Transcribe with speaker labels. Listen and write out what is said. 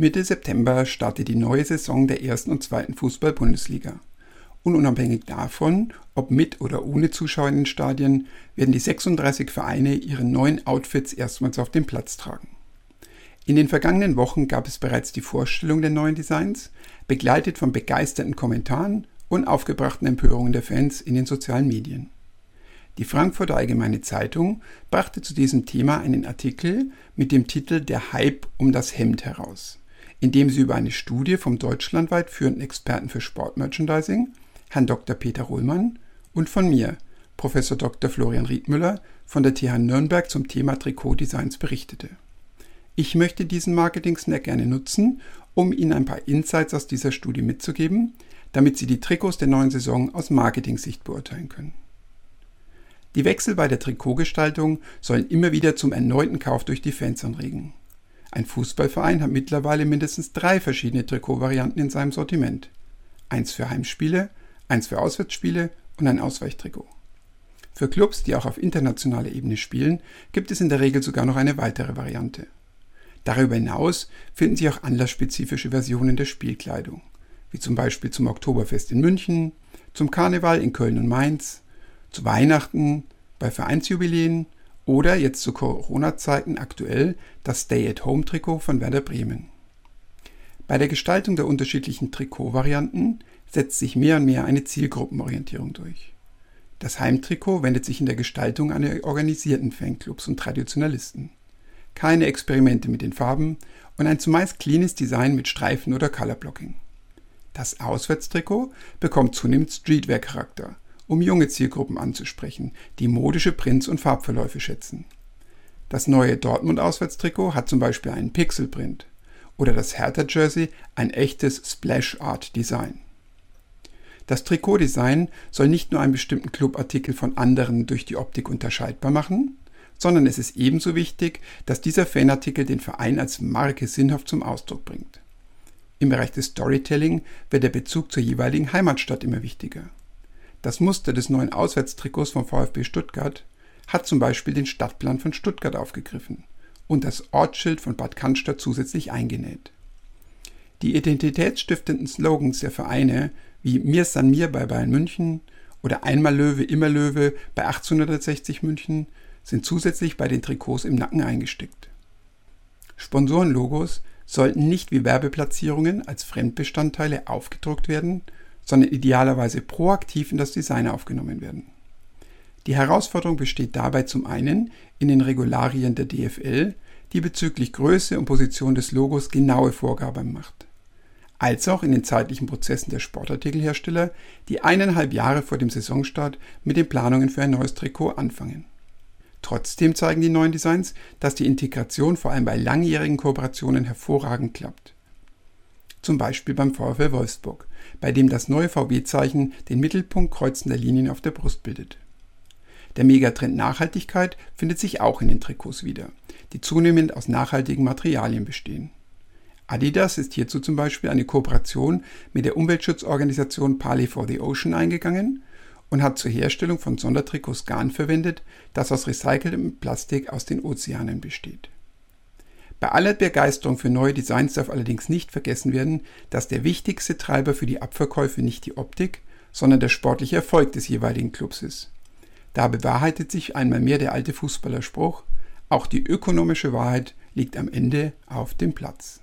Speaker 1: Mitte September startet die neue Saison der ersten und zweiten Fußball-Bundesliga. Und unabhängig davon, ob mit oder ohne Zuschauer in den Stadien, werden die 36 Vereine ihre neuen Outfits erstmals auf den Platz tragen. In den vergangenen Wochen gab es bereits die Vorstellung der neuen Designs, begleitet von begeisterten Kommentaren und aufgebrachten Empörungen der Fans in den sozialen Medien. Die Frankfurter Allgemeine Zeitung brachte zu diesem Thema einen Artikel mit dem Titel Der Hype um das Hemd heraus indem sie über eine Studie vom deutschlandweit führenden Experten für Sportmerchandising, Herrn Dr. Peter Ruhlmann, und von mir, Professor Dr. Florian Riedmüller von der TH Nürnberg zum Thema Trikotdesigns berichtete. Ich möchte diesen Marketing-Snack gerne nutzen, um Ihnen ein paar Insights aus dieser Studie mitzugeben, damit Sie die Trikots der neuen Saison aus Marketing-Sicht beurteilen können. Die Wechsel bei der Trikotgestaltung sollen immer wieder zum erneuten Kauf durch die Fans anregen. Ein Fußballverein hat mittlerweile mindestens drei verschiedene Trikotvarianten in seinem Sortiment. Eins für Heimspiele, eins für Auswärtsspiele und ein Ausweichtrikot. Für Clubs, die auch auf internationaler Ebene spielen, gibt es in der Regel sogar noch eine weitere Variante. Darüber hinaus finden sich auch anlassspezifische Versionen der Spielkleidung, wie zum Beispiel zum Oktoberfest in München, zum Karneval in Köln und Mainz, zu Weihnachten, bei Vereinsjubiläen oder jetzt zu Corona-Zeiten aktuell das Stay-at-Home-Trikot von Werder Bremen. Bei der Gestaltung der unterschiedlichen Trikotvarianten setzt sich mehr und mehr eine Zielgruppenorientierung durch. Das Heimtrikot wendet sich in der Gestaltung an die organisierten Fanclubs und Traditionalisten. Keine Experimente mit den Farben und ein zumeist cleanes Design mit Streifen oder Colorblocking. Das Auswärtstrikot bekommt zunehmend Streetwear-Charakter um junge Zielgruppen anzusprechen, die modische Prints und Farbverläufe schätzen. Das neue Dortmund-Auswärtstrikot hat zum Beispiel einen Pixelprint oder das Hertha-Jersey ein echtes Splash-Art-Design. Das Trikotdesign soll nicht nur einen bestimmten Clubartikel von anderen durch die Optik unterscheidbar machen, sondern es ist ebenso wichtig, dass dieser Fanartikel den Verein als Marke sinnhaft zum Ausdruck bringt. Im Bereich des Storytelling wird der Bezug zur jeweiligen Heimatstadt immer wichtiger. Das Muster des neuen Auswärtstrikots vom VfB Stuttgart hat zum Beispiel den Stadtplan von Stuttgart aufgegriffen und das Ortsschild von Bad Cannstatt zusätzlich eingenäht. Die identitätsstiftenden Slogans der Vereine wie Mir san mir bei Bayern München oder Einmal Löwe, immer Löwe bei 1860 München sind zusätzlich bei den Trikots im Nacken eingestickt. Sponsorenlogos sollten nicht wie Werbeplatzierungen als Fremdbestandteile aufgedruckt werden, sondern idealerweise proaktiv in das Design aufgenommen werden. Die Herausforderung besteht dabei zum einen in den Regularien der DFL, die bezüglich Größe und Position des Logos genaue Vorgaben macht, als auch in den zeitlichen Prozessen der Sportartikelhersteller, die eineinhalb Jahre vor dem Saisonstart mit den Planungen für ein neues Trikot anfangen. Trotzdem zeigen die neuen Designs, dass die Integration vor allem bei langjährigen Kooperationen hervorragend klappt zum Beispiel beim VfL Wolfsburg, bei dem das neue VW-Zeichen den Mittelpunkt kreuzender Linien auf der Brust bildet. Der Megatrend Nachhaltigkeit findet sich auch in den Trikots wieder, die zunehmend aus nachhaltigen Materialien bestehen. Adidas ist hierzu zum Beispiel eine Kooperation mit der Umweltschutzorganisation Parley for the Ocean eingegangen und hat zur Herstellung von Sondertrikots Garn verwendet, das aus recyceltem Plastik aus den Ozeanen besteht. Bei aller Begeisterung für neue Designs darf allerdings nicht vergessen werden, dass der wichtigste Treiber für die Abverkäufe nicht die Optik, sondern der sportliche Erfolg des jeweiligen Clubs ist. Da bewahrheitet sich einmal mehr der alte Fußballerspruch, auch die ökonomische Wahrheit liegt am Ende auf dem Platz.